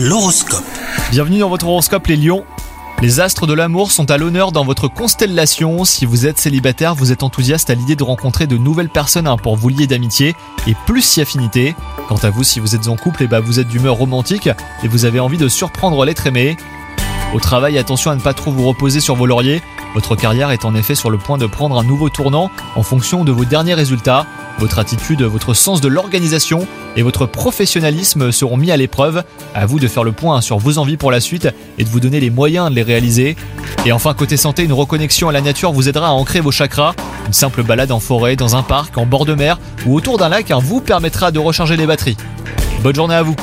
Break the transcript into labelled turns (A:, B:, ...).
A: L'horoscope.
B: Bienvenue dans votre horoscope les lions. Les astres de l'amour sont à l'honneur dans votre constellation. Si vous êtes célibataire, vous êtes enthousiaste à l'idée de rencontrer de nouvelles personnes hein, pour vous lier d'amitié et plus si affinité. Quant à vous, si vous êtes en couple, et bah, vous êtes d'humeur romantique et vous avez envie de surprendre l'être aimé. Au travail, attention à ne pas trop vous reposer sur vos lauriers. Votre carrière est en effet sur le point de prendre un nouveau tournant en fonction de vos derniers résultats. Votre attitude, votre sens de l'organisation et votre professionnalisme seront mis à l'épreuve. À vous de faire le point sur vos envies pour la suite et de vous donner les moyens de les réaliser. Et enfin, côté santé, une reconnexion à la nature vous aidera à ancrer vos chakras. Une simple balade en forêt, dans un parc, en bord de mer ou autour d'un lac hein, vous permettra de recharger les batteries. Bonne journée à vous